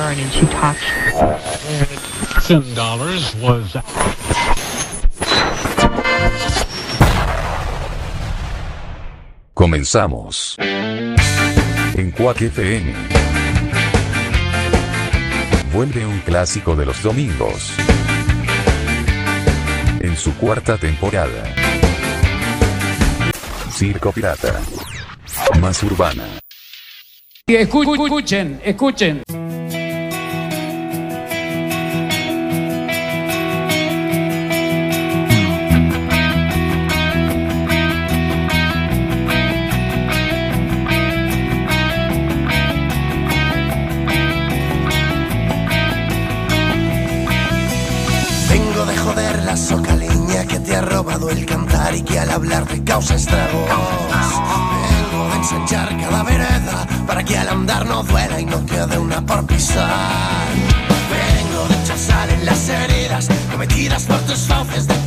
Karen and she talks. Ten dollars was. Comenzamos. En Quack FM. Vuelve un clásico de los domingos. En su cuarta temporada. Circo Pirata. Más urbana. Y Escuchen, escuchen. no y no quede una por pisar. Vengo de chazar en las heridas cometidas por tus fauces de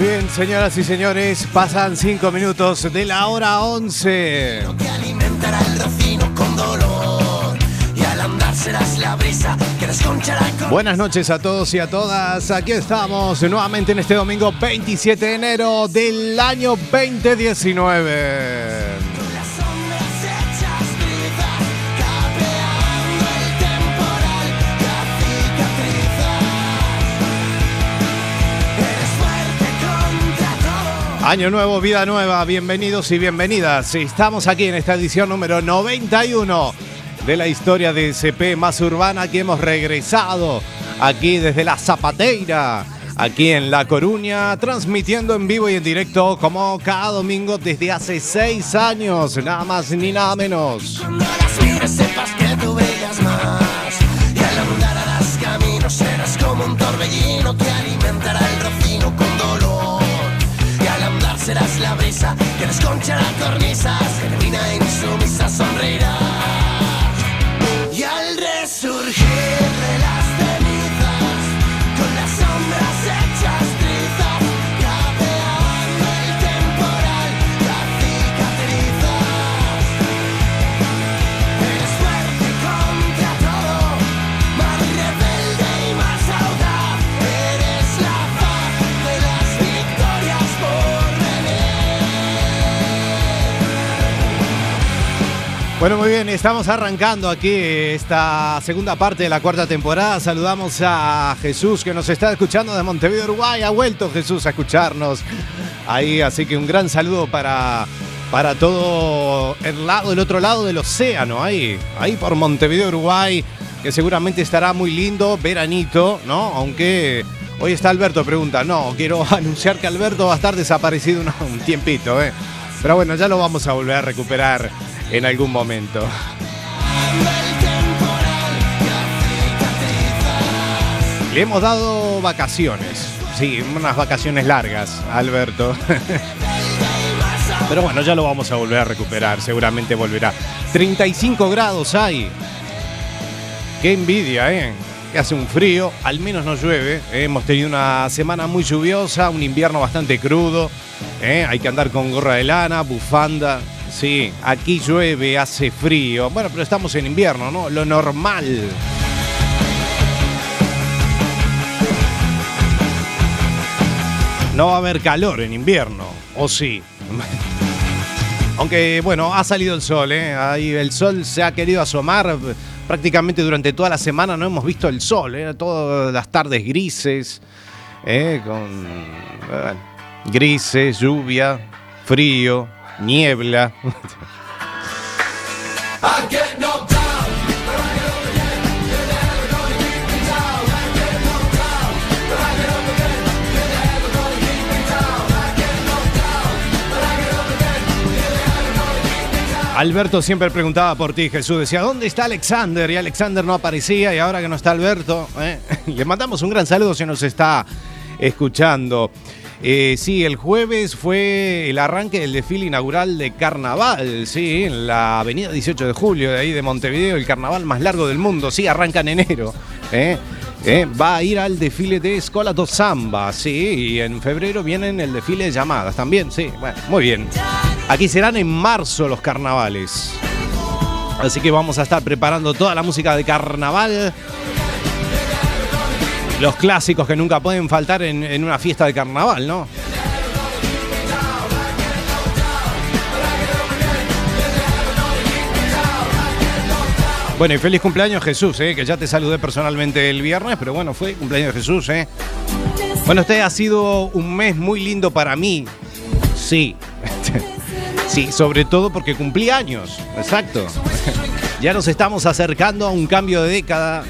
bien, señoras y señores, pasan cinco minutos de la hora 11. que alimentará el rocino con dolor. Y al andar serás la brisa que desconchará con Buenas noches a todos y a todas. Aquí estamos nuevamente en este domingo 27 de enero del año 2019. Año nuevo, vida nueva, bienvenidos y bienvenidas. Estamos aquí en esta edición número 91 de la historia de CP Más Urbana que hemos regresado aquí desde la Zapateira, aquí en La Coruña, transmitiendo en vivo y en directo como cada domingo desde hace seis años, nada más ni nada menos. Que desconchará cornisas, germina insumisa Bueno, muy bien, estamos arrancando aquí esta segunda parte de la cuarta temporada. Saludamos a Jesús que nos está escuchando de Montevideo, Uruguay. Ha vuelto Jesús a escucharnos ahí, así que un gran saludo para, para todo el lado, el otro lado del océano, ahí, ahí por Montevideo, Uruguay, que seguramente estará muy lindo, veranito, ¿no? Aunque hoy está Alberto, pregunta, no, quiero anunciar que Alberto va a estar desaparecido un, un tiempito, ¿eh? Pero bueno, ya lo vamos a volver a recuperar en algún momento. Le hemos dado vacaciones, sí, unas vacaciones largas Alberto. Pero bueno, ya lo vamos a volver a recuperar, seguramente volverá. 35 grados hay. Qué envidia, ¿eh? Que hace un frío, al menos no llueve. ¿eh? Hemos tenido una semana muy lluviosa, un invierno bastante crudo. ¿eh? Hay que andar con gorra de lana, bufanda. Sí, aquí llueve, hace frío. Bueno, pero estamos en invierno, ¿no? Lo normal. No va a haber calor en invierno, ¿o sí? Aunque, bueno, ha salido el sol, ¿eh? Ahí el sol se ha querido asomar prácticamente durante toda la semana. No hemos visto el sol, ¿eh? Todas las tardes grises, ¿eh? Con grises, lluvia, frío, niebla. Alberto siempre preguntaba por ti, Jesús. Decía, ¿dónde está Alexander? Y Alexander no aparecía y ahora que no está Alberto, ¿eh? le mandamos un gran saludo si nos está escuchando. Eh, sí, el jueves fue el arranque del desfile inaugural de carnaval, sí, en la avenida 18 de julio de ahí de Montevideo, el carnaval más largo del mundo, sí, arranca en enero. ¿eh? ¿eh? Va a ir al desfile de Escola do Samba, sí, y en febrero vienen el desfile de llamadas también, sí, bueno, muy bien. Aquí serán en marzo los carnavales. Así que vamos a estar preparando toda la música de carnaval. Los clásicos que nunca pueden faltar en, una fiesta de carnaval, ¿no? Bueno, y feliz cumpleaños Jesús, ¿eh? que ya te saludé personalmente el viernes, pero bueno, fue cumpleaños de Jesús. ¿eh? Bueno, este ha sido un mes muy lindo para mí. Sí. Sí, sobre todo porque cumplí años. Exacto. Ya nos estamos acercando a un cambio de década.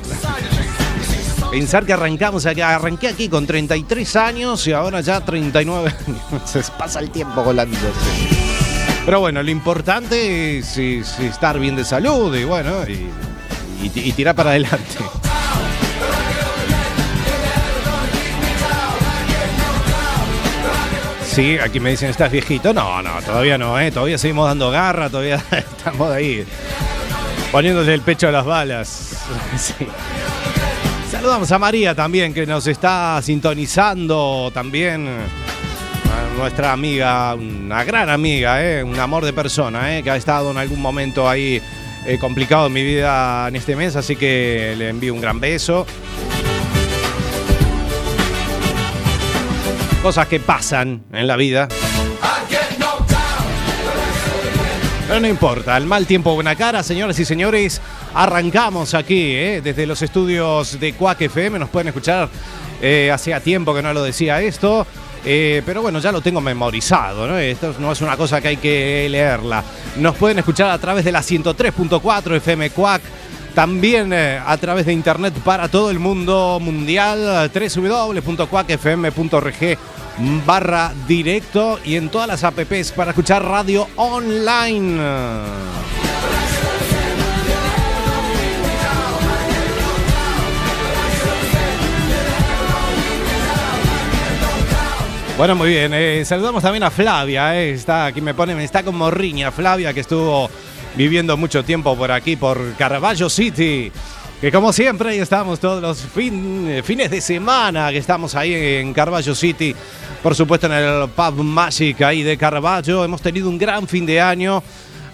Pensar que arrancamos arranqué aquí con 33 años y ahora ya 39 años. Se pasa el tiempo volando. Pero bueno, lo importante es, es estar bien de salud y bueno, y, tirar para adelante. Sí, aquí me dicen, ¿estás viejito? No, no, todavía no, ¿eh? Todavía seguimos dando garra, todavía estamos ahí poniéndole el pecho a las balas. Sí. Saludamos a María también, que nos está sintonizando también. Nuestra amiga, una gran amiga, ¿eh? un amor de persona, ¿eh? que ha estado en algún momento ahí eh, complicado en mi vida en este mes, así que le envío un gran beso. Cosas que pasan en la vida. Pero no importa, el mal tiempo buena cara, señoras y señores. Arrancamos aquí, ¿eh? desde los estudios de Quack FM. Nos pueden escuchar, eh, hacía tiempo que no lo decía esto. eh, pero bueno, ya lo tengo memorizado, ¿no? Esto no es una cosa que hay que leerla. Nos pueden escuchar a través de la 103.4 FM Quack. También eh, a través de internet para todo el mundo mundial, www.quackfm.org barra directo y en todas las apps para escuchar radio online. Bueno, muy bien. eh, saludamos también a Flavia. eh, está aquí me pone, me está como riña Flavia que estuvo viviendo mucho tiempo por aquí por Caravaggio City. Que como siempre ahí estamos todos los eh, fines de semana que estamos ahí en Caravaggio City. Por supuesto en el Pub Magic ahí de Caravaggio. Hemos tenido un gran fin de año.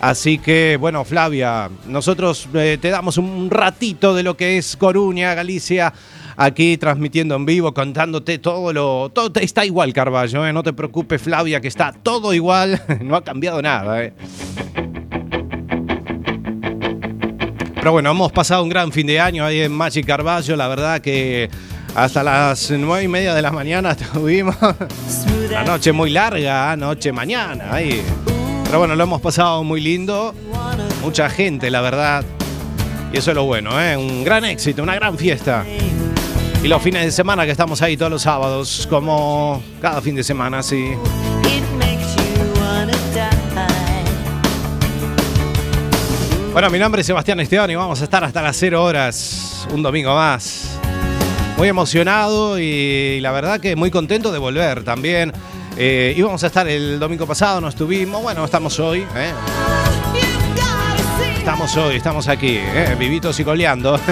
Así que, bueno, Flavia, nosotros eh, te damos un ratito de lo que es Coruña, Galicia, aquí transmitiendo en vivo, contándote todo lo. Todo está igual, Carballo, ¿eh? no te preocupes, Flavia, que está todo igual, no ha cambiado nada. ¿eh? Pero bueno, hemos pasado un gran fin de año ahí en Magic Carballo, la verdad que hasta las nueve y media de la mañana estuvimos. La noche muy larga, noche mañana ahí. Pero bueno, lo hemos pasado muy lindo. Mucha gente, la verdad. Y eso es lo bueno, ¿eh? Un gran éxito, una gran fiesta. Y los fines de semana que estamos ahí todos los sábados, como cada fin de semana, sí. Bueno, mi nombre es Sebastián Esteban y vamos a estar hasta las 0 horas, un domingo más. Muy emocionado y la verdad que muy contento de volver también. Eh, íbamos a estar el domingo pasado, no estuvimos, bueno, estamos hoy. ¿eh? Estamos hoy, estamos aquí, ¿eh? vivitos y coleando.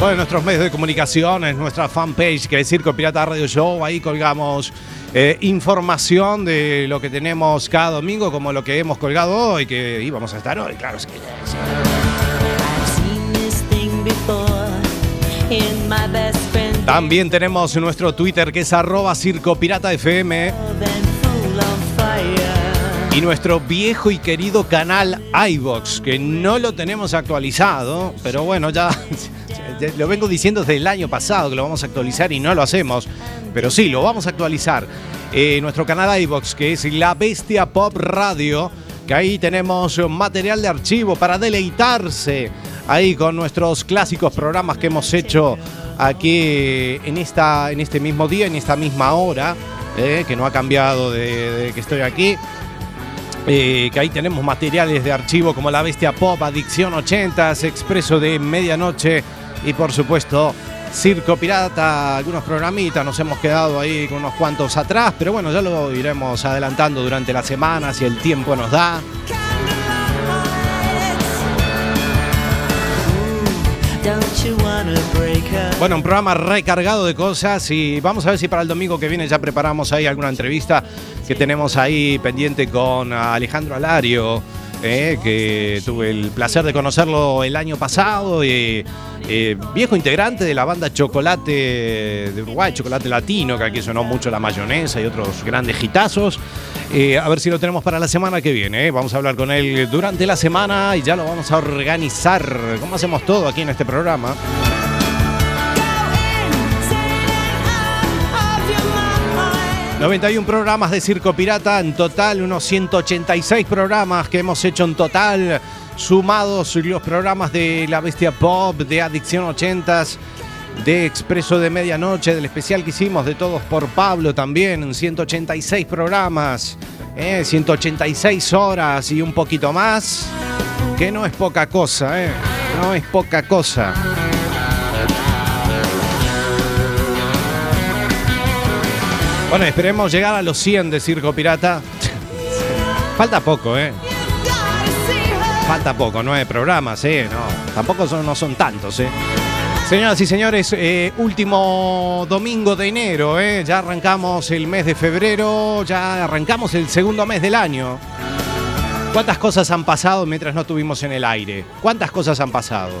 Todos nuestros medios de comunicación, nuestra fanpage que es Circo Pirata Radio Show, ahí colgamos eh, información de lo que tenemos cada domingo, como lo que hemos colgado hoy, que íbamos a estar hoy, claro. friend. También tenemos nuestro Twitter que es arroba Circo Pirata FM Then fool on fire. y nuestro viejo y querido canal iVox, que no lo tenemos actualizado, pero bueno, ya lo vengo diciendo desde el año pasado que lo vamos a actualizar y no lo hacemos, pero sí, lo vamos a actualizar. Eh, nuestro canal iVox, que es La Bestia Pop Radio, que ahí tenemos material de archivo para deleitarse ahí con nuestros clásicos programas que hemos hecho aquí en, esta, en este mismo día, en esta misma hora, eh, que no ha cambiado de- de que estoy aquí. Eh, que ahí tenemos materiales de archivo como La Bestia Pop, Adicción 80, Expreso de Medianoche y por supuesto Circo Pirata, algunos programitas, nos hemos quedado ahí con unos cuantos atrás, pero bueno, ya lo iremos adelantando durante la semana si el tiempo nos da. Bueno, un programa recargado de cosas y vamos a ver si para el domingo que viene ya preparamos ahí alguna entrevista que tenemos ahí pendiente con Alejandro Alario, eh, que tuve el placer de conocerlo el año pasado, y, eh, viejo integrante de la banda Chocolate de Uruguay, Chocolate Latino, que aquí sonó mucho la mayonesa y otros grandes hitazos. Eh, a ver si lo tenemos para la semana que viene. eh. Vamos a hablar con él durante la semana y ya lo vamos a organizar, como hacemos todo aquí en este programa. 91 programas de Circo Pirata, en total unos 186 programas que hemos hecho en total, sumados los programas de La Bestia Pop, de Adicción 80s, de Expreso de Medianoche, del especial que hicimos de Todos por Pablo también, en 186 programas, eh, 186 horas y un poquito más, que no es poca cosa, eh, no es poca cosa. Bueno, esperemos llegar a los 100 de Circo Pirata. Falta poco, ¿eh? Falta poco, nueve programas, ¿eh? No, tampoco son, no son tantos, ¿eh? Señoras y señores, eh, último domingo de enero, ¿eh? Ya arrancamos el mes de febrero, ya arrancamos el segundo mes del año. ¿Cuántas cosas han pasado mientras no estuvimos en el aire? ¿Cuántas cosas han pasado?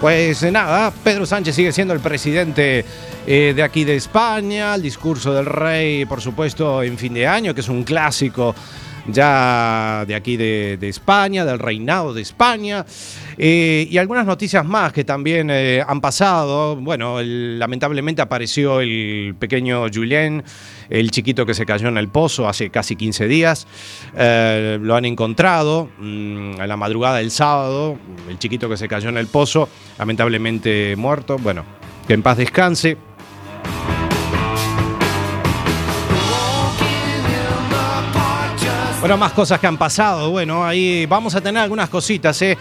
Pues nada, Pedro Sánchez sigue siendo el presidente eh, de aquí de España, el discurso del rey, por supuesto, en fin de año, que es un clásico ya de aquí de, España, del reinado de España, eh, y algunas noticias más que también eh, han pasado. Bueno, lamentablemente apareció el pequeño Julien, el chiquito que se cayó en el pozo hace casi 15 días. Eh, lo han encontrado mm, en la madrugada del sábado, el chiquito que se cayó en el pozo, lamentablemente muerto. Bueno, que en paz descanse. Bueno, más cosas que han pasado. Bueno, ahí vamos a tener algunas cositas, ¿eh?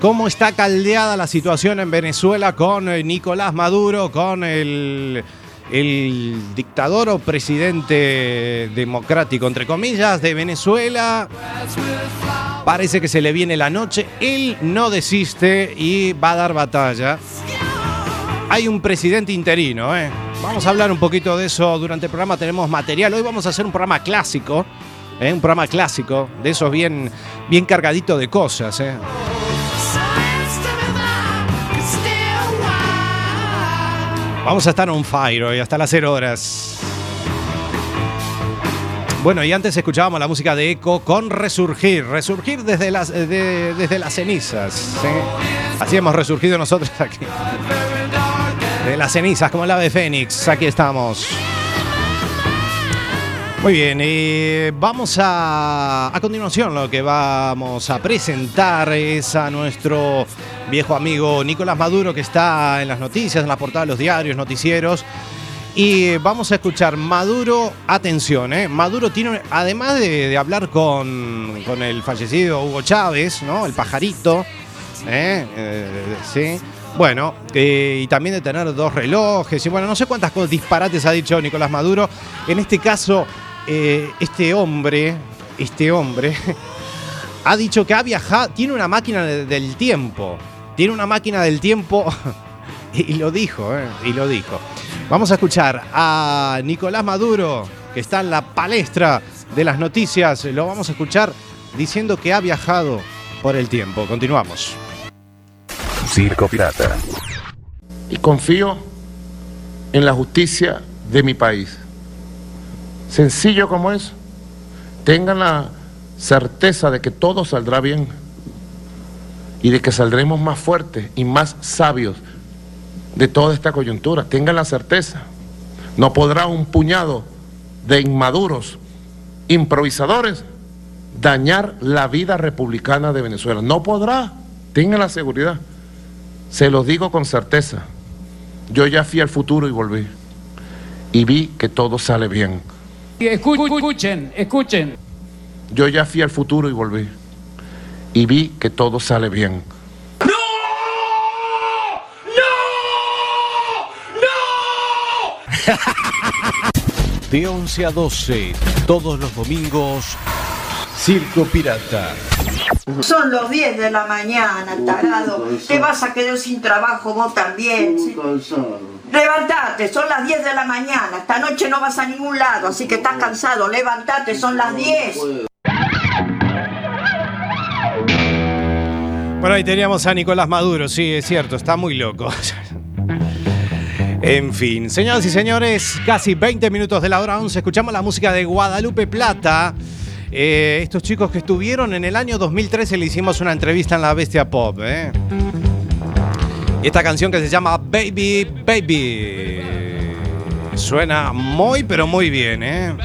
¿Cómo está caldeada la situación en Venezuela con eh, Nicolás Maduro, con el, el dictador o presidente democrático, entre comillas, de Venezuela? Parece que se le viene la noche. Él no desiste y va a dar batalla. Hay un presidente interino, ¿eh? Vamos a hablar un poquito de eso durante el programa. Tenemos material. Hoy vamos a hacer un programa clásico. ¿eh? Un programa clásico. De esos bien, bien cargadito de cosas. ¿eh? Vamos a estar on fire hoy hasta las 0 horas. Bueno, y antes escuchábamos la música de Eco con Resurgir. Resurgir desde las, eh, de- desde las cenizas. ¿sí? Así hemos resurgido nosotros aquí. De las cenizas, como el ave fénix. Aquí estamos. Muy bien, vamos a, a continuación lo que vamos a presentar es a nuestro viejo amigo Nicolás Maduro que está en las noticias, en la portada de los diarios, noticieros. Y vamos a escuchar Maduro, atención, ¿eh? Maduro tiene, además de, de hablar con, con el fallecido Hugo Chávez, ¿no? El pajarito, ¿eh? Eh, sí. Bueno, eh, y también de tener dos relojes, y bueno, no sé cuántas cosas disparates ha dicho Nicolás Maduro. En este caso, eh, este hombre, este hombre, ha dicho que ha viajado, tiene una máquina de- del tiempo, tiene una máquina del tiempo, y lo dijo, ¿eh? y lo dijo. Vamos a escuchar a Nicolás Maduro, que está en la palestra de las noticias, lo vamos a escuchar diciendo que ha viajado por el tiempo. Continuamos. Circo Pirata. y confío en la justicia de mi país. Sencillo como es. Tengan la certeza de que todo saldrá bien y de que saldremos más fuertes y más sabios de toda esta coyuntura. Tengan la certeza. No podrá un puñado de inmaduros, improvisadores, dañar la vida republicana de Venezuela. No podrá. Tengan la seguridad. Se los digo con certeza. Yo ya fui al futuro y volví. Y vi que todo sale bien. Escu- Escuchen, escuchen. Yo ya fui al futuro y volví. Y vi que todo sale bien. De 11 a 12, todos los domingos, Circo Pirata. Son los 10 de la mañana, tarado. Te vas a quedar sin trabajo vos también. Levantate, son las 10 de la mañana. Esta noche no vas a ningún lado, así que estás cansado. Levantate, son las 10. Bueno, ahí teníamos a Nicolás Maduro, sí, es cierto, está muy loco. En fin, señoras y señores, casi 20 minutos de la hora 11, escuchamos la música de Guadalupe Plata. Eh, estos chicos que estuvieron en el año 2013 le hicimos una entrevista en la Bestia Pop. ¿eh? Esta canción que se llama Baby Baby. Suena muy, pero muy bien, ¿eh? ¡Me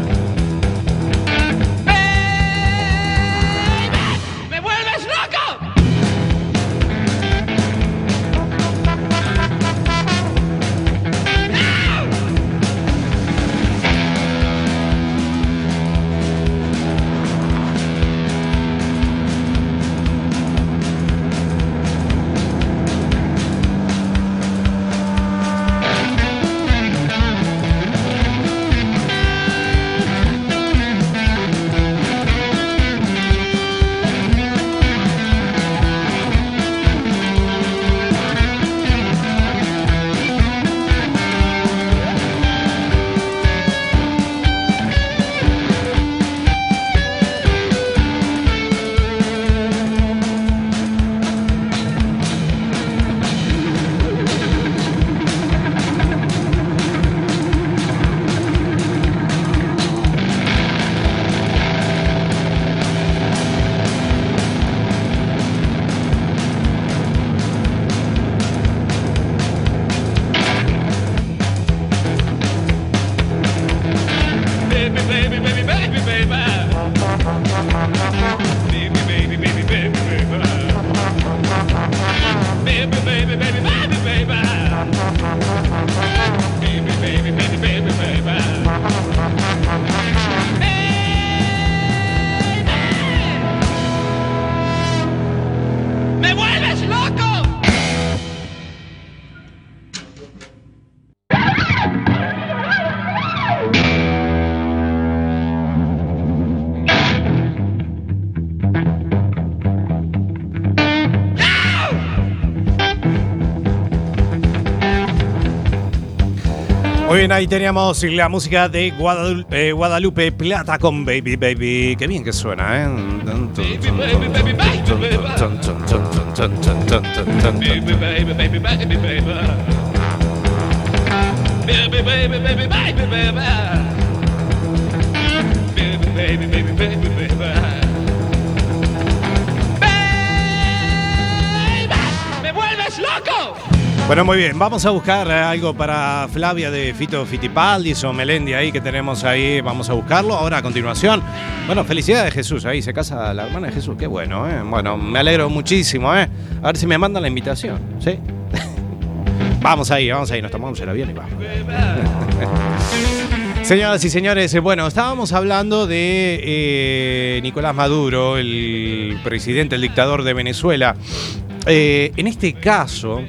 Bien, ahí teníamos la música de Guadalupe, eh, Guadalupe Plata con Baby Baby. Qué bien que suena, ¿eh? Baby, baby, baby, Bueno, muy bien, vamos a buscar eh, algo para Flavia de Fito Fitipaldis o Melendi ahí que tenemos ahí, vamos a buscarlo. Ahora a continuación, bueno, felicidades Jesús, ahí se casa la hermana de Jesús, qué bueno, ¿eh? Bueno, me alegro muchísimo, ¿eh? A ver si me mandan la invitación, ¿sí? vamos ahí, vamos ahí, nos tomamos el avión y vamos. Señoras y señores, eh, bueno, estábamos hablando de eh, Nicolás Maduro, el presidente, el dictador de Venezuela. En este caso,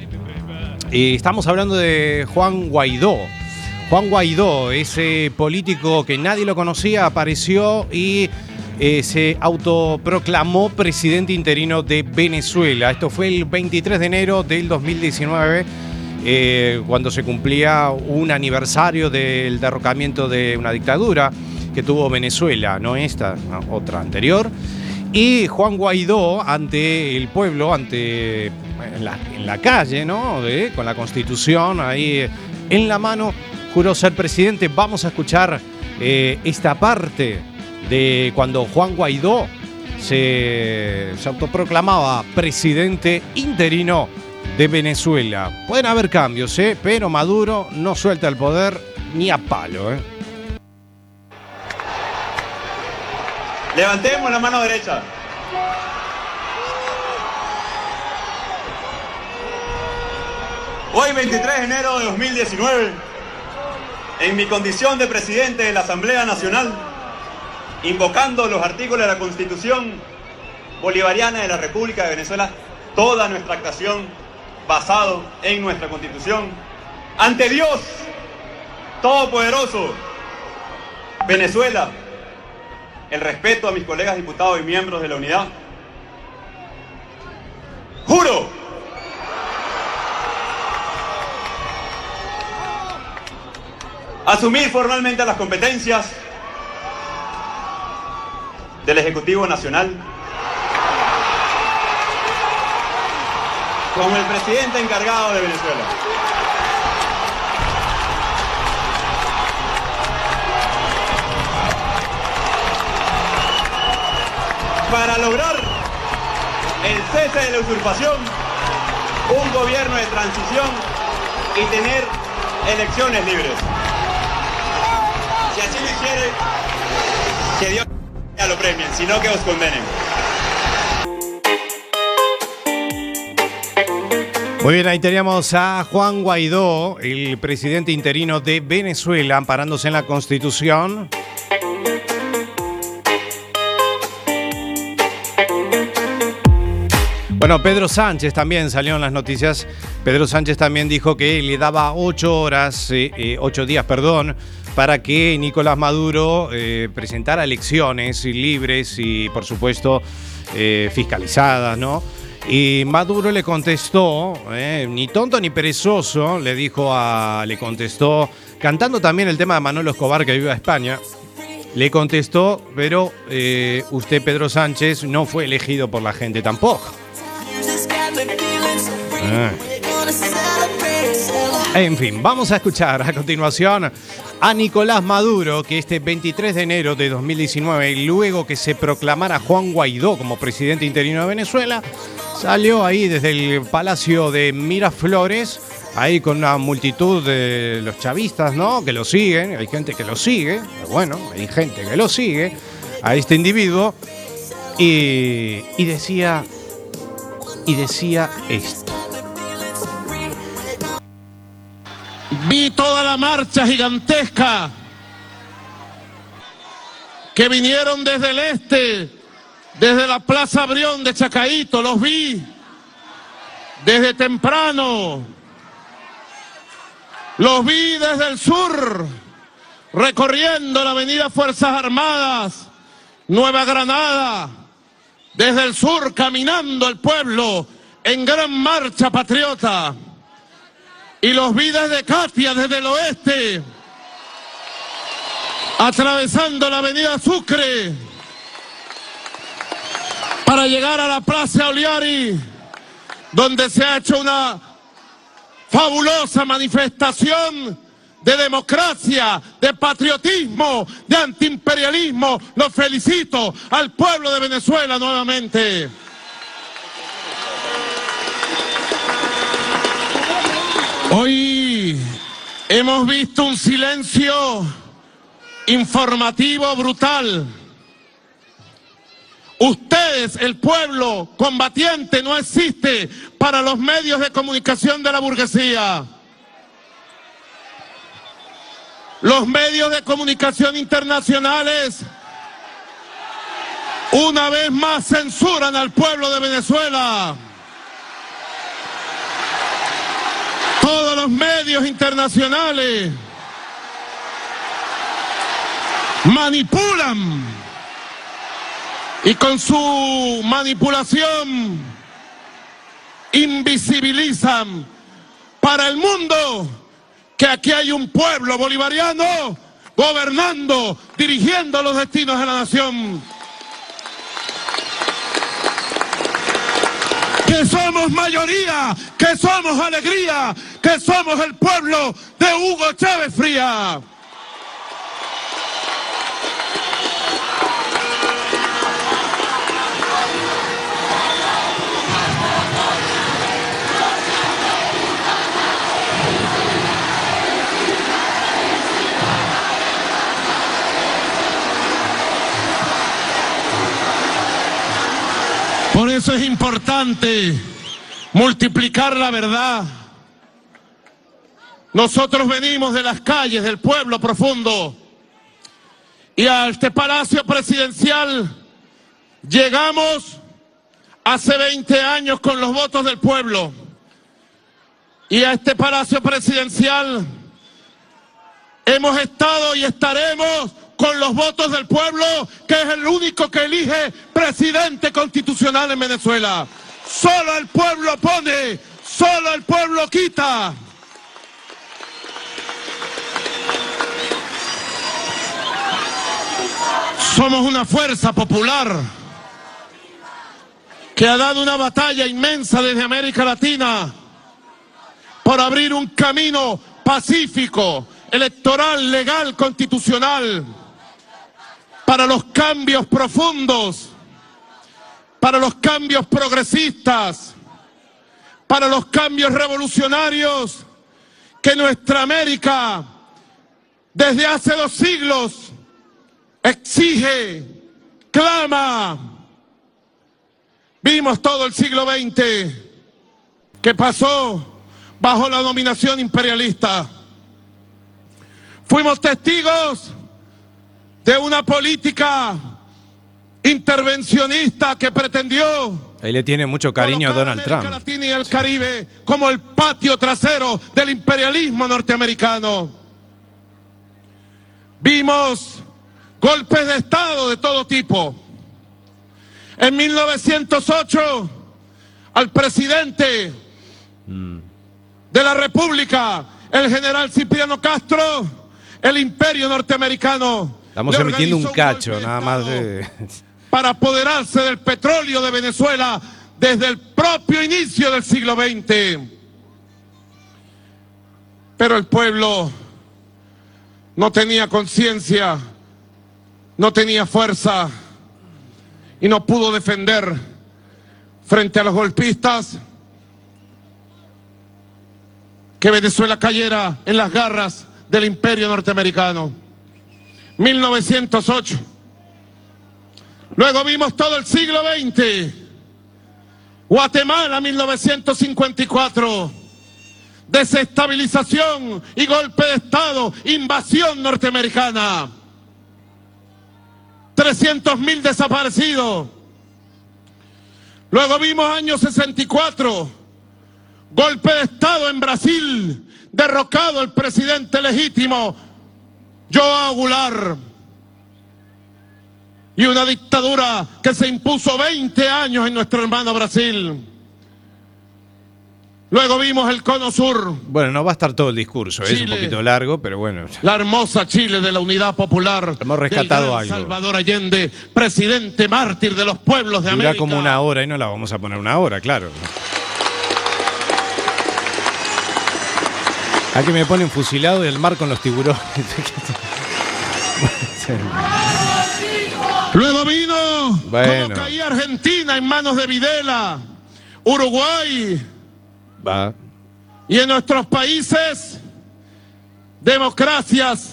estamos hablando de Juan Guaidó. Juan Guaidó, ese político que nadie lo conocía, apareció y eh, se autoproclamó presidente interino de Venezuela. Esto fue el 23 de enero del 2019, eh, cuando se cumplía un aniversario del derrocamiento de una dictadura que tuvo Venezuela, no esta, otra anterior. Y Juan Guaidó, ante el pueblo, ante en la, calle, ¿no? Con la constitución ahí eh, en la mano, juró ser presidente. Vamos a escuchar eh, esta parte de cuando Juan Guaidó se, se autoproclamaba presidente interino de Venezuela. Pueden haber cambios, ¿eh? pero Maduro no suelta el poder ni a palo. ¿eh? Levantemos la mano derecha. Hoy, 23 de enero de 2019, en mi condición de presidente de la Asamblea Nacional, invocando los artículos de la Constitución Bolivariana de la República de Venezuela, toda nuestra actuación basado en nuestra Constitución, ante Dios Todopoderoso, Venezuela, el respeto a mis colegas diputados y miembros de la unidad. Juro asumir formalmente las competencias del Ejecutivo Nacional como el presidente encargado de Venezuela. para lograr el cese de la usurpación, un gobierno de transición y tener elecciones libres. Que Dios lo premien, sino que os condenen. Muy bien, ahí teníamos a Juan Guaidó, el presidente interino de Venezuela, amparándose en la Constitución. Bueno, Pedro Sánchez también salió en las noticias. Pedro Sánchez también dijo que le daba ocho horas, eh, ocho días, perdón, para que Nicolás Maduro eh, presentara elecciones libres y, por supuesto, eh, fiscalizadas, ¿no? Y Maduro le contestó, ni tonto ni perezoso, le dijo a, le contestó, cantando también el tema de Manuel Escobar que vive a España, le contestó, pero usted, Pedro Sánchez, no fue elegido por la gente tampoco. Ah. En fin, vamos a escuchar a continuación a Nicolás Maduro, que este 23 de enero de 2019, luego que se proclamara Juan Guaidó como presidente interino de Venezuela, salió ahí desde el Palacio de Miraflores, ahí con una multitud de los chavistas, ¿no? Que lo siguen, hay gente que lo sigue, bueno, hay gente que lo sigue, a este individuo, y, y decía, y decía esto. Vi toda la marcha gigantesca que vinieron desde el este, desde la Plaza Brión de Chacaito, los vi desde temprano. Los vi desde el sur, recorriendo la avenida Fuerzas Armadas, Nueva Granada, desde el sur caminando al pueblo en gran marcha patriota. Y los vi desde Katia, desde el oeste, atravesando la avenida Sucre, para llegar a la Plaza Oliari, donde se ha hecho una fabulosa manifestación de democracia, de patriotismo, de antiimperialismo. Los felicito al pueblo de Venezuela nuevamente. Hoy hemos visto un silencio informativo brutal. Ustedes, el pueblo combatiente, no existe para los medios de comunicación de la burguesía. Los medios de comunicación internacionales una vez más censuran al pueblo de Venezuela. Todos los medios internacionales manipulan y con su manipulación invisibilizan para el mundo que aquí hay un pueblo bolivariano gobernando, dirigiendo los destinos de la nación. Que somos mayoría, que somos alegría, que somos el pueblo de Hugo Chávez Fría. Eso es importante multiplicar la verdad. Nosotros venimos de las calles del pueblo profundo y a este palacio presidencial llegamos hace 20 años con los votos del pueblo. Y a este palacio presidencial hemos estado y estaremos con los votos del pueblo, que es el único que elige presidente constitucional en Venezuela. Solo el pueblo pone, solo el pueblo quita. Somos una fuerza popular que ha dado una batalla inmensa desde América Latina por abrir un camino pacífico, electoral, legal, constitucional para los cambios profundos para los cambios progresistas, para los cambios revolucionarios que nuestra América desde hace dos siglos exige, clama. Vimos todo el siglo XX que pasó bajo la dominación imperialista. Fuimos testigos de una política intervencionista que pretendió Ahí le tiene mucho cariño a Donald América Trump. Latina y el Caribe como el patio trasero del imperialismo norteamericano. Vimos golpes de Estado de todo tipo. En 1908, al presidente de la República, el general Cipriano Castro, el imperio norteamericano. Estamos emitiendo un cacho, nada más de... para apoderarse del petróleo de Venezuela desde el propio inicio del siglo XX. Pero el pueblo no tenía conciencia, no tenía fuerza y no pudo defender frente a los golpistas que Venezuela cayera en las garras del imperio norteamericano. 1908. Luego vimos todo el siglo XX. Guatemala 1954. Desestabilización y golpe de Estado, invasión norteamericana. 300 mil desaparecidos. Luego vimos año 64. Golpe de Estado en Brasil. Derrocado el presidente legítimo, Joao Goulart y una dictadura que se impuso 20 años en nuestro hermano Brasil. Luego vimos el cono sur, Bueno, no va a estar todo el discurso, es un poquito largo, pero bueno. la hermosa Chile de la Unidad Popular. Hemos rescatado del algo. Salvador Allende, presidente mártir de los pueblos de Dura América. como una hora y no la vamos a poner una hora, claro. Aquí me ponen fusilado del mar con los tiburones. Luego vino Bueno. como caía Argentina en manos de Videla, Uruguay Va. y en nuestros países democracias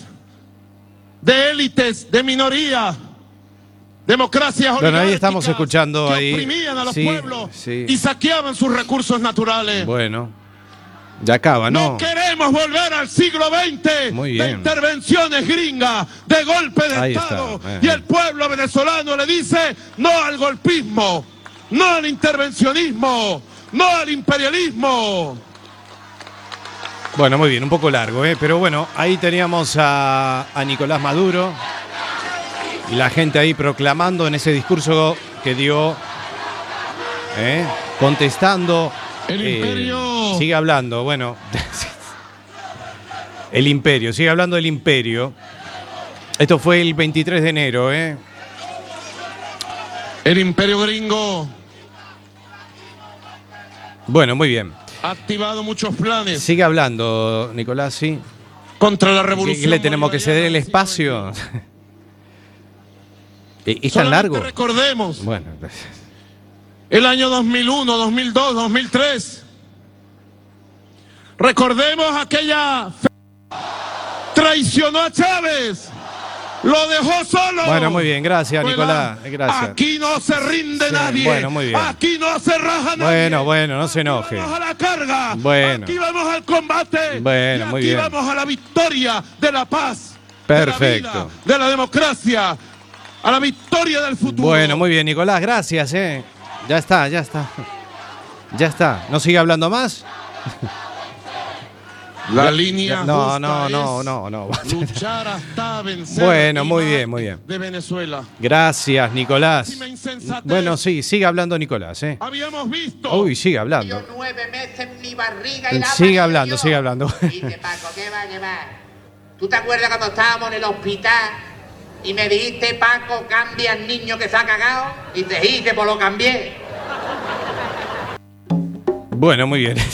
de élites, de minoría, democracias Bueno, ahí estamos escuchando que ahí. oprimían a los Sí, pueblos sí. y saqueaban sus recursos naturales. Bueno. Ya acaba, No ¿no? queremos volver al siglo XX Muy de intervenciones gringas, de golpe de Ahí Estado. está, eh. Y el pueblo venezolano le dice no al golpismo, no al intervencionismo, no al imperialismo. Bueno, muy bien, un poco largo, ¿eh? Pero bueno, ahí teníamos a, a Nicolás Maduro y la gente ahí proclamando en ese discurso que dio, ¿eh? contestando. El eh, imperio. Sigue hablando, bueno. el imperio, sigue hablando del imperio. Esto fue el 23 de enero, ¿eh? El imperio gringo Bueno, muy bien. ha activado muchos planes Sigue hablando, Nicolás, sí. contra la ¿Qué- revolución. qué le tenemos que ceder el espacio? ¿Es tan largo? Recordemos Bueno, el año 2001, 2002, 2003. Recordemos aquella traicionó a Chávez, lo dejó solo. Bueno, muy bien, gracias, Nicolás, gracias. Aquí no se rinde Sí, nadie. bueno, muy bien. Aquí no se raja nadie. Bueno, bueno, no se Aquí enoje. Vamos a la carga. Bueno. Aquí vamos al combate. Bueno, Y muy aquí bien. vamos a la victoria de la paz. Perfecto. De la, vida, de la democracia. A la victoria del futuro. Bueno, muy bien, Nicolás, gracias, eh. Ya está, ya está. Ya está. ¿No sigue hablando más? La Ya- línea ya- no, justa no, no, es no, no. Luchar hasta vencer. Bueno, muy bien, muy bien. De Venezuela. Gracias, Nicolás. Bueno, sí, sigue hablando Nicolás, eh. Habíamos visto. Uy, sigue hablando. nueve meses en mi barriga y la Sigue hablando, sigue hablando. Dice Paco, ¿qué va, qué va? ¿Tú te acuerdas cuando estábamos en el hospital y me dijiste, Paco, cambia al niño que se ha cagado? Y te dije, pues lo cambié. Bueno, muy bien.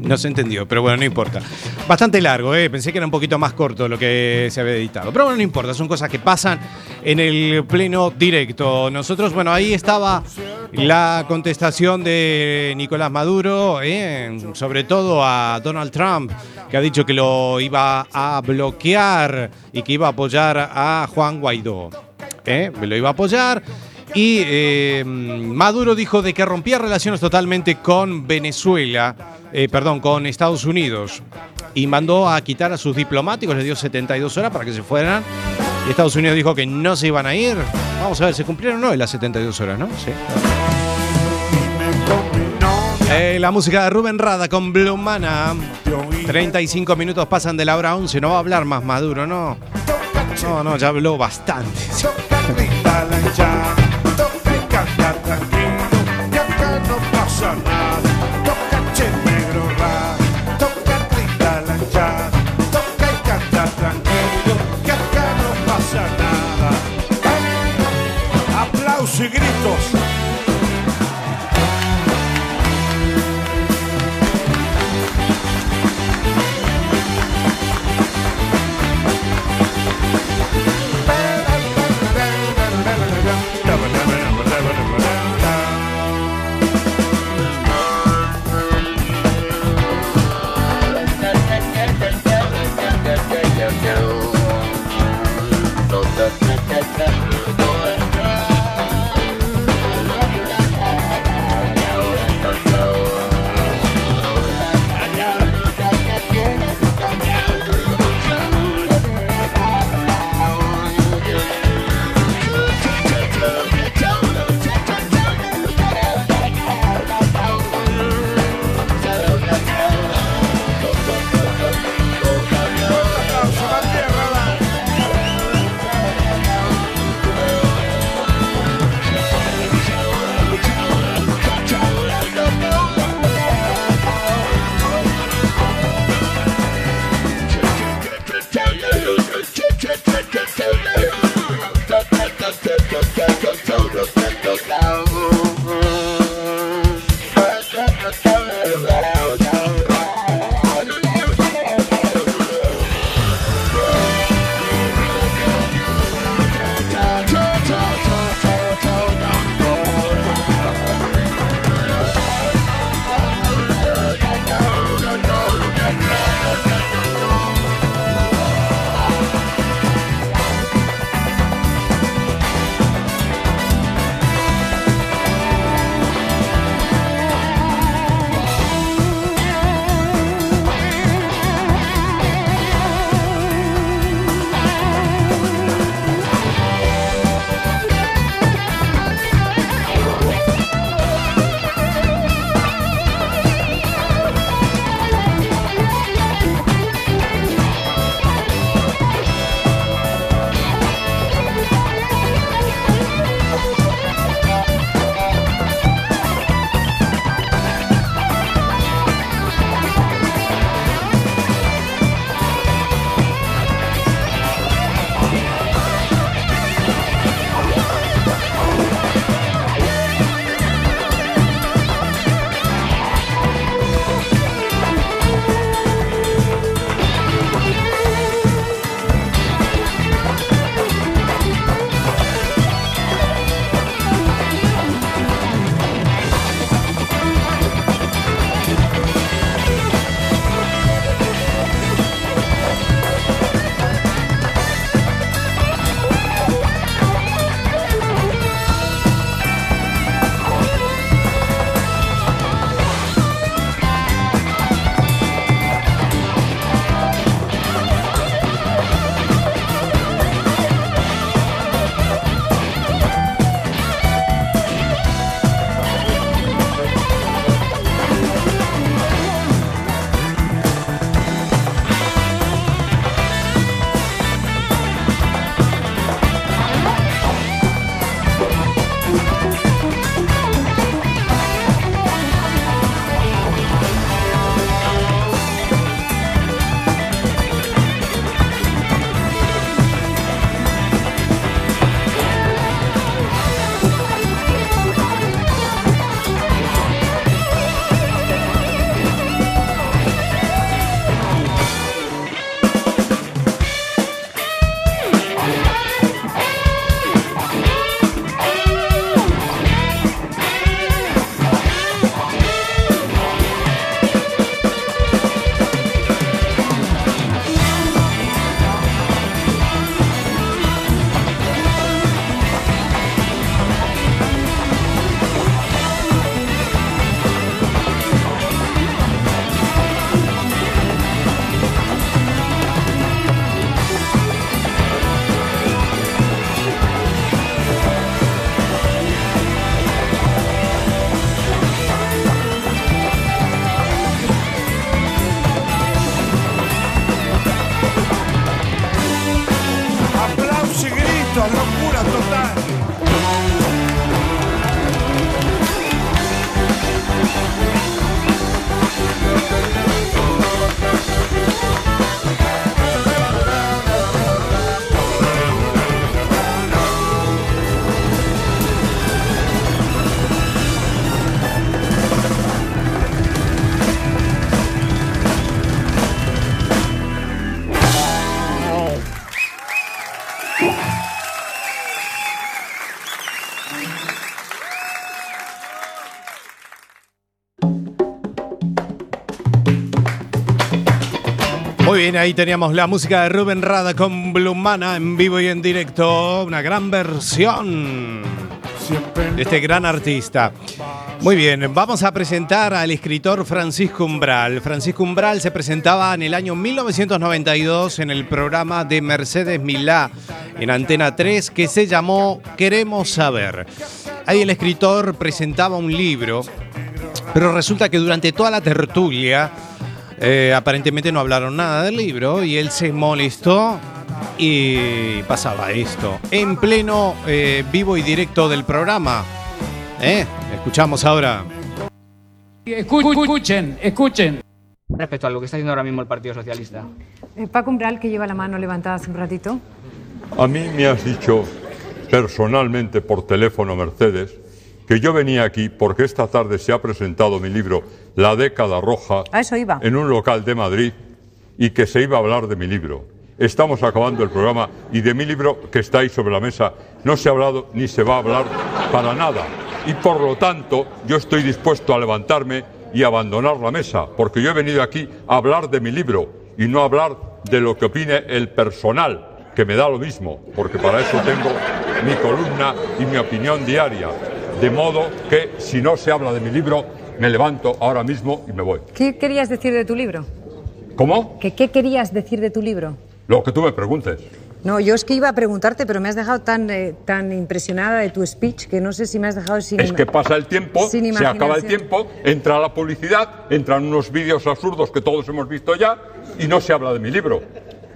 No se entendió, pero bueno, no importa. Bastante largo, ¿eh? Pensé que era un poquito más corto lo que se había editado. Pero bueno, no importa, son cosas que pasan en el pleno directo. Nosotros, bueno, ahí estaba la contestación de Nicolás Maduro, ¿eh? sobre todo a Donald Trump, que ha dicho que lo iba a bloquear y que iba a apoyar a Juan Guaidó. ¿eh? Lo iba a apoyar. Y eh, Maduro dijo de que rompía relaciones totalmente con Venezuela, eh, perdón, con Estados Unidos. Y mandó a quitar a sus diplomáticos, les dio 72 horas para que se fueran. Y Estados Unidos dijo que no se iban a ir. Vamos a ver, ¿se cumplieron o no las 72 horas, no? Sí. Eh, la música de Rubén Rada con Blue Mana. 35 minutos pasan de la hora 11. No va a hablar más Maduro, ¿no? No, no, ya habló bastante. No pasa nada. Toca che negro ra, toca grita la hinchada. Toca y canta tranquilo, que acá no pasa nada. Aplausos y gritos. Bien, ahí teníamos la música de Rubén Rada con Blumana en vivo y en directo. Una gran versión de este gran artista. Muy bien, vamos a presentar al escritor Francisco Umbral. Francisco Umbral se presentaba en el año 1992 en el programa de Mercedes Milá en Antena 3 que se llamó Queremos saber. Ahí el escritor presentaba un libro, pero resulta que durante toda la tertulia eh, aparentemente no hablaron nada del libro y él se molestó y pasaba esto. En pleno eh, vivo y directo del programa. ¿Eh? Escuchamos ahora. Escu- Escuchen, escuchen. Respecto a lo que está haciendo ahora mismo el Partido Socialista. Eh, Paco Umbral, que lleva la mano levantada hace un ratito. A mí me has dicho personalmente por teléfono, Mercedes, que yo venía aquí porque esta tarde se ha presentado mi libro La década roja A eso iba. en un local de Madrid y que se iba a hablar de mi libro. Estamos acabando el programa y de mi libro que está ahí sobre la mesa no se ha hablado ni se va a hablar para nada. Y por lo tanto yo estoy dispuesto a levantarme y abandonar la mesa porque yo he venido aquí a hablar de mi libro y no a hablar de lo que opine el personal, que me da lo mismo, porque para eso tengo mi columna y mi opinión diaria. De modo que si no se habla de mi libro, me levanto ahora mismo y me voy. ¿Qué querías decir de tu libro? ¿Cómo? ¿Que ¿Qué querías decir de tu libro? Lo que tú me preguntes. No, yo es que iba a preguntarte, pero me has dejado tan, eh, tan impresionada de tu speech que no sé si me has dejado sin... Es que pasa el tiempo, se acaba el tiempo, entra la publicidad, entran unos vídeos absurdos que todos hemos visto ya y no se habla de mi libro.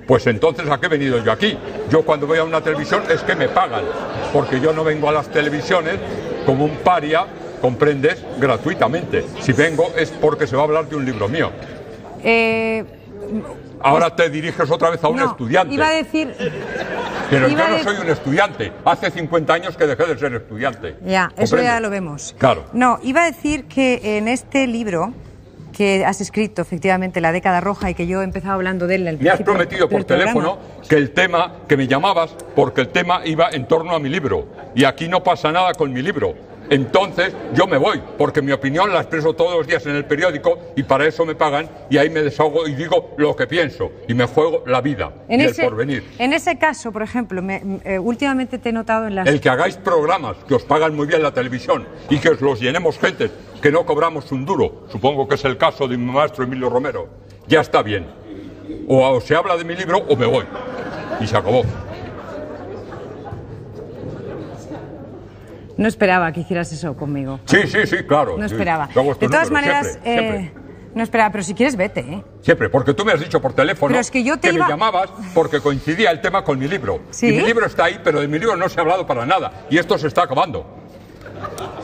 Pues entonces, ¿a qué he venido yo aquí? Yo cuando voy a una televisión es que me pagan, porque yo no vengo a las televisiones como un paria, comprendes, gratuitamente. Si vengo es porque se va a hablar de un libro mío. Eh, Ahora te diriges otra vez a un no, estudiante. Iba a decir... Pero yo no soy un estudiante. Hace 50 años que dejé de ser estudiante. Ya, eso ya lo vemos. Claro. No, iba a decir que en este libro que has escrito, efectivamente, La década roja, y que yo he empezado hablando de él al Me has prometido por programa, teléfono que el tema, que me llamabas, porque el tema iba en torno a mi libro. Y aquí no pasa nada con mi libro. Entonces yo me voy, porque mi opinión la expreso todos los días en el periódico y para eso me pagan y ahí me desahogo y digo lo que pienso y me juego la vida En y ese, el porvenir. en ese caso, por ejemplo, me- eh, últimamente te he notado en las... El que hagáis programas que os pagan muy bien la televisión y que os los llenemos gente que no cobramos un duro, supongo que es el caso de mi maestro Emilio Romero, ya está bien. O, o se habla de mi libro o me voy. Y se acabó. No esperaba que hicieras eso conmigo. Sí, sí, sí, claro. No Sí, esperaba. De todas maneras, siempre, eh, siempre. no esperaba, pero si quieres, vete, ¿eh? Siempre, porque tú me has dicho por teléfono Pero es que yo te iba- me llamabas porque coincidía el tema con mi libro. ¿Sí? Y mi libro está ahí, pero de mi libro no se ha hablado para nada. Y esto se está acabando.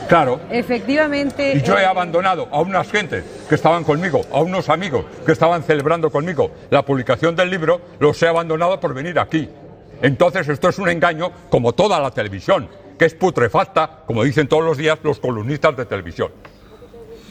Claro. Efectivamente... Y yo he eh, abandonado a unas gentes que estaban conmigo, a unos amigos que estaban celebrando conmigo la publicación del libro, los he abandonado por venir aquí. Entonces esto es un engaño como toda la televisión, que es putrefacta, como dicen todos los días los columnistas de televisión.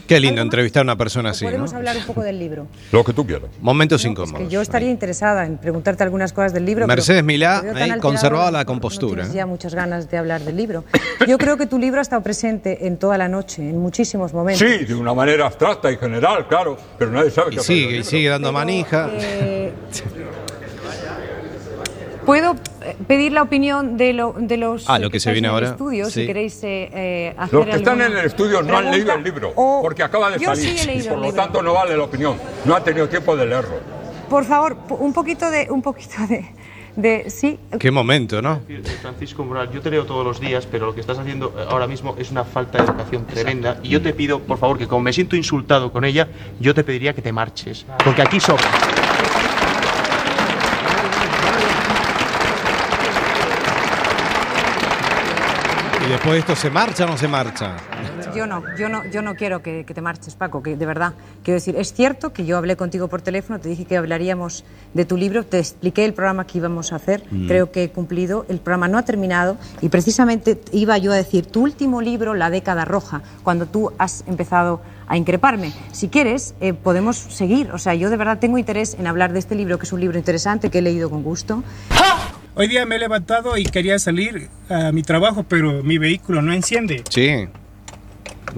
Qué lindo entrevistar a una persona así, ¿no? Podemos hablar un poco del libro. Lo que tú quieras. Momentos Que incómodos. yo estaría interesada en preguntarte algunas cosas del libro. pero Mercedes Milá, ahí, conservaba la compostura, No ¿eh? ya muchas ganas de hablar del libro. Yo creo que tu libro ha estado presente en toda la noche, en muchísimos momentos. Sí, de una manera abstracta y general, claro, pero nadie sabe Y qué sigue, y sigue dando manija. Eh, ¿Puedo pedir la opinión de, lo- de los Ah, lo que se estáis viene en el ahora, estudio, sí. si queréis eh, eh, hacer Los que están en el estudio no han leído el libro, O- porque acaba de salir. sí he leído y por lo libro. tanto no vale la opinión. No han tenido tiempo de leerlo. Por favor, un poquito de... Un poquito de, de sí, Qué momento, ¿no? Francisco Mural, yo te leo todos los días, pero lo que estás haciendo eh, ahora mismo es una falta de educación tremenda. Y yo te pido, por favor, que como me siento insultado con ella, yo te pediría que te marches. Porque aquí sobra. Después de esto, ¿se marcha o no se marcha? Yo no, yo no, yo no quiero que, que te marches, Paco, que de verdad. Quiero decir, es cierto que yo hablé contigo por teléfono, te dije que hablaríamos de tu libro, te expliqué el programa que íbamos a hacer, Mm. creo que he cumplido, el programa no ha terminado y precisamente iba yo a decir, tu último libro, La década roja, cuando tú has empezado a increparme. Si quieres, eh, podemos seguir, o sea, yo de verdad tengo interés en hablar de este libro, que es un libro interesante, que he leído con gusto. Hoy día me he levantado y quería salir a mi trabajo, pero mi vehículo no enciende. Sí.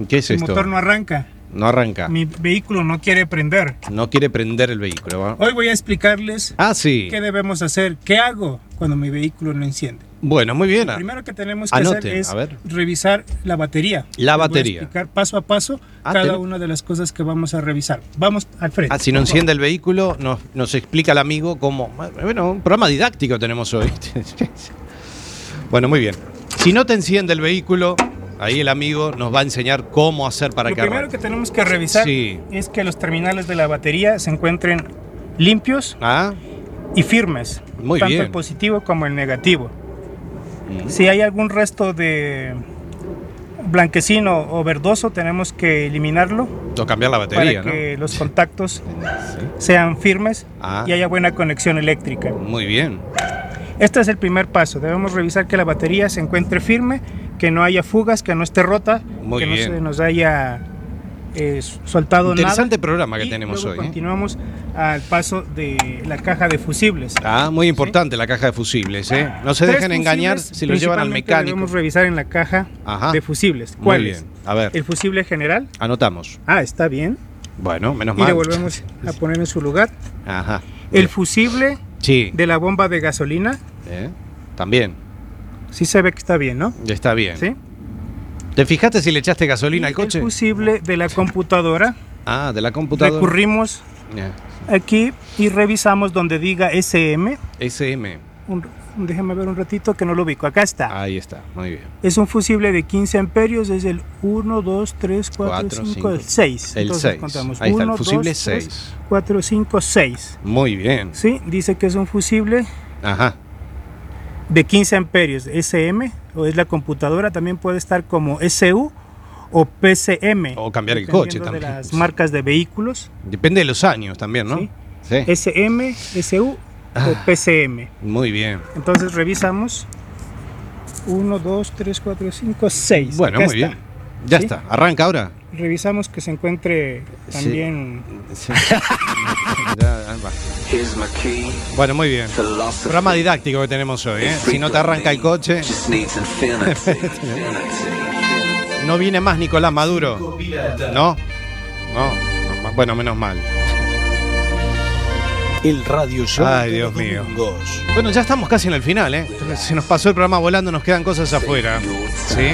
¿Qué es El esto? motor no arranca. No arranca. Mi vehículo no quiere prender. No quiere prender el vehículo. ¿va? Hoy voy a explicarles Ah, sí. qué debemos hacer, qué hago cuando mi vehículo no enciende. Bueno, muy bien. Lo primero que tenemos que Anoten, hacer es revisar la batería. La Les voy a batería. explicar paso a paso Ah, cada una de las cosas que vamos a revisar. Vamos al frente. Ah, si no enciende el vehículo, nos, nos explica el amigo cómo. Bueno, un programa didáctico tenemos hoy. bueno, muy bien. Si no te enciende el vehículo, ahí el amigo nos va a enseñar cómo hacer para Lo que primero arranque. que tenemos que revisar Sí. es que los terminales de la batería se encuentren limpios Ah, y firmes, Muy tanto bien. el positivo como el negativo. Si hay algún resto de blanquecino o verdoso, tenemos que eliminarlo o cambiar la batería, para que los contactos sean firmes Ah. y haya buena conexión eléctrica. Muy bien. Este es el primer paso. Debemos revisar que la batería se encuentre firme, que no haya fugas, que no esté rota, Muy que bien. no se nos haya eh, soltado Interesante programa que Y tenemos luego hoy. ¿eh? Continuamos al paso de la caja de fusibles. Ah, muy importante la caja de fusibles, ¿eh? No se Tres dejen engañar si lo llevan al mecánico. Debemos revisar en la caja Ajá. de fusibles. Muy ¿Cuáles? bien. A ver, El fusible general. anotamos. Ah, está bien. Bueno, menos Y mal. le volvemos a poner en su lugar. Ajá. El fusible Sí. de la bomba de gasolina. ¿eh? También. Sí se ve que está bien, ¿no? Está bien. Sí. ¿Te fijaste si le echaste gasolina al coche? El fusible de la computadora. Ah, de la computadora. Recurrimos Ya. aquí y revisamos donde diga SM. SM. Un- déjame ver un ratito que no lo ubico. Acá está. Ahí está. Muy bien. Es un fusible de 15 amperios, es el 1, 2, 3, 4, Cuatro, 5, cinco. 6. El seis. contamos Ahí está, el 1, fusible 2, 3, seis. 4, 5, 6. Muy bien. Sí, dice que es un fusible Ajá. de 15 amperios, SM, o es la computadora, también puede estar como SU o PCM. O cambiar el coche también. de las marcas de vehículos. Depende de los años también, ¿no? Sí. Sí. SM, SU Ah. o PCM. Muy bien. Entonces revisamos 1, 2, 3, 4, 5, 6. Bueno, muy bien. Ya ¿Sí? está. ¿Arranca ahora? Revisamos que se encuentre también. Sí. Bueno, muy bien. Programa didáctico que tenemos hoy, ¿eh? Si no te arranca el coche. No viene más Nicolás Maduro. ¿No? No. no, Bueno, menos mal. El radio show. Ay, Dios mío. Bueno, ya estamos casi en el final, ¿eh? Se nos pasó el programa volando, nos quedan cosas afuera. ¿Sí?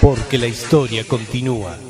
Porque la historia continúa.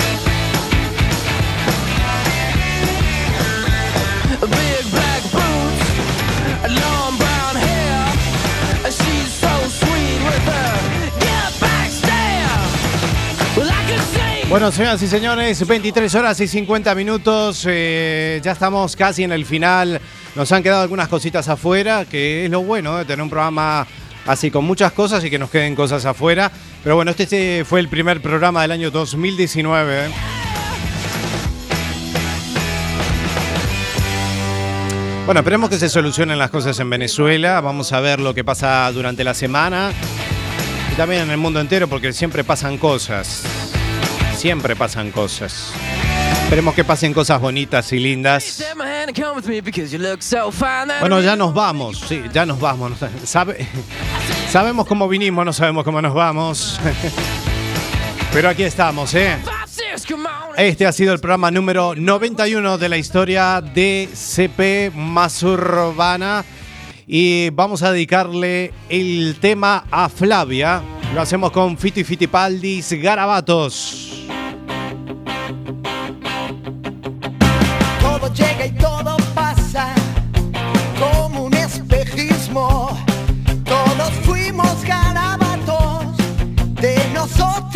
Bueno, señoras y señores, 23 horas y 50 minutos. eh, ya estamos casi en el final. Nos han quedado algunas cositas afuera, que es lo bueno de tener un programa así con muchas cosas y que nos queden cosas afuera. Pero bueno, este, este fue el primer programa del año 2019. ¿eh? Bueno, esperemos que se solucionen las cosas en Venezuela. Vamos a ver lo que pasa durante la semana. Y también en el mundo entero, porque siempre pasan cosas. Siempre pasan cosas. Esperemos que pasen cosas bonitas y lindas. Bueno, ya nos vamos, sí, ya nos vamos. Sabe- sabemos cómo vinimos, no sabemos cómo nos vamos. Pero aquí estamos, ¿eh? Este ha sido el programa número 91 de la historia de CP más urbana. Y vamos a dedicarle el tema a Flavia. Lo hacemos con Fito y Fitipaldis, Garabatos. Nosotros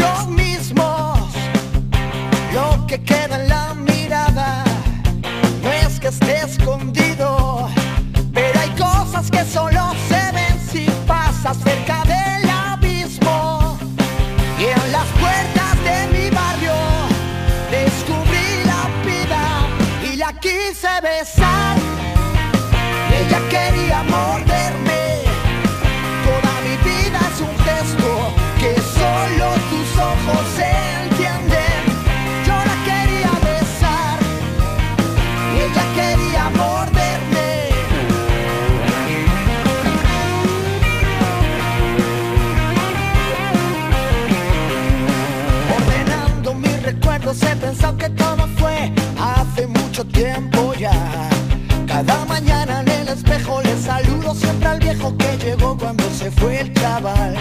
viejo que llegó cuando se fue el chaval.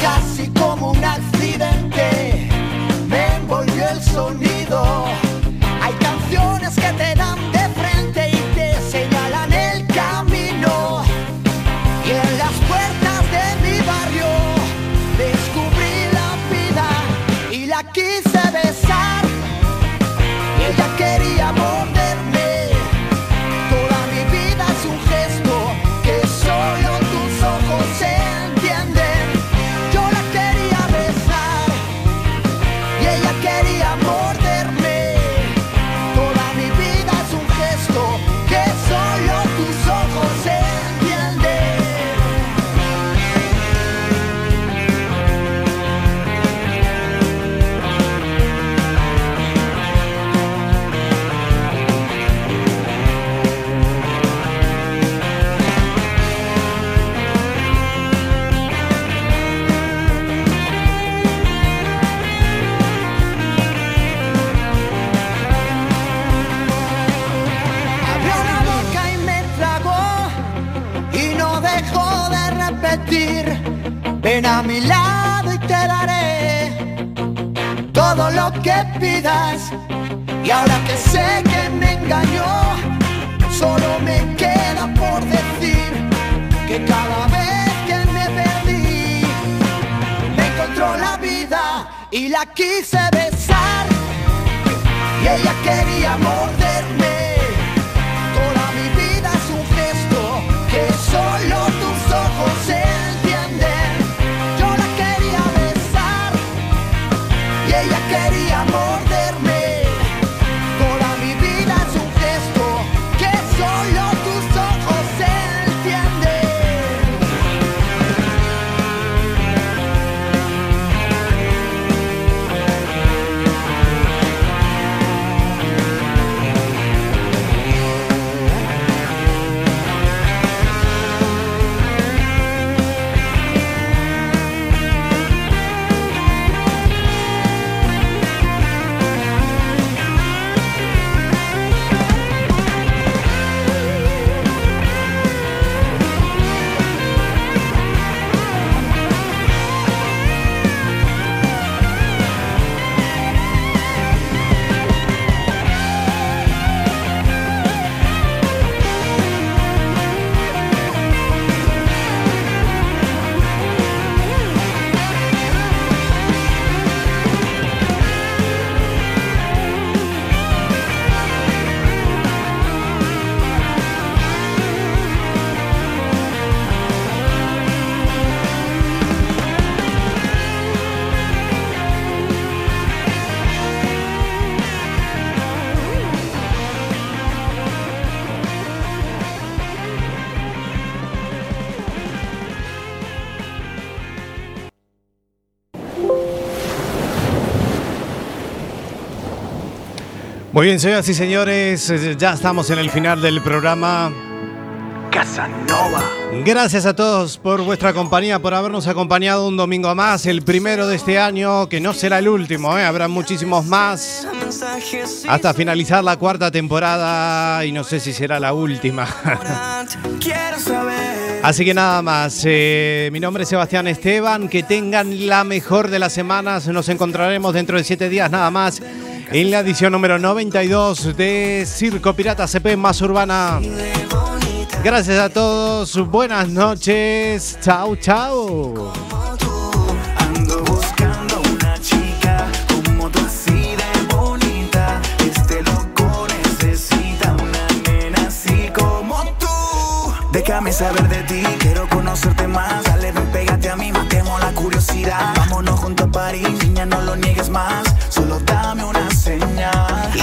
Casi como un accidente me envolvió el sonido. Que pidas. Y ahora que sé que me engañó, solo me queda por decir que cada vez que me perdí, me encontró la vida y la quise besar. Y ella quería morderme. Muy bien, señoras y señores, eh, ya estamos en el final del programa. Casanova. Gracias a todos por vuestra compañía, por habernos acompañado un domingo más, el primero de este año, que no será el último, ¿eh? habrá muchísimos más hasta finalizar la cuarta temporada y no sé si será la última. Así que nada más, eh, mi nombre es Sebastián Esteban, que tengan la mejor de las semanas, nos encontraremos dentro de siete días nada más en la edición número 92 de Circo Pirata CP más urbana. Gracias a todos, buenas noches, chao, chao. Este. Déjame saber de ti, quiero conocerte más. Dale, ven, pégate a mí, matemos la curiosidad. Vámonos juntos a París, niña, no lo niegues más. Solo dame una señal. Y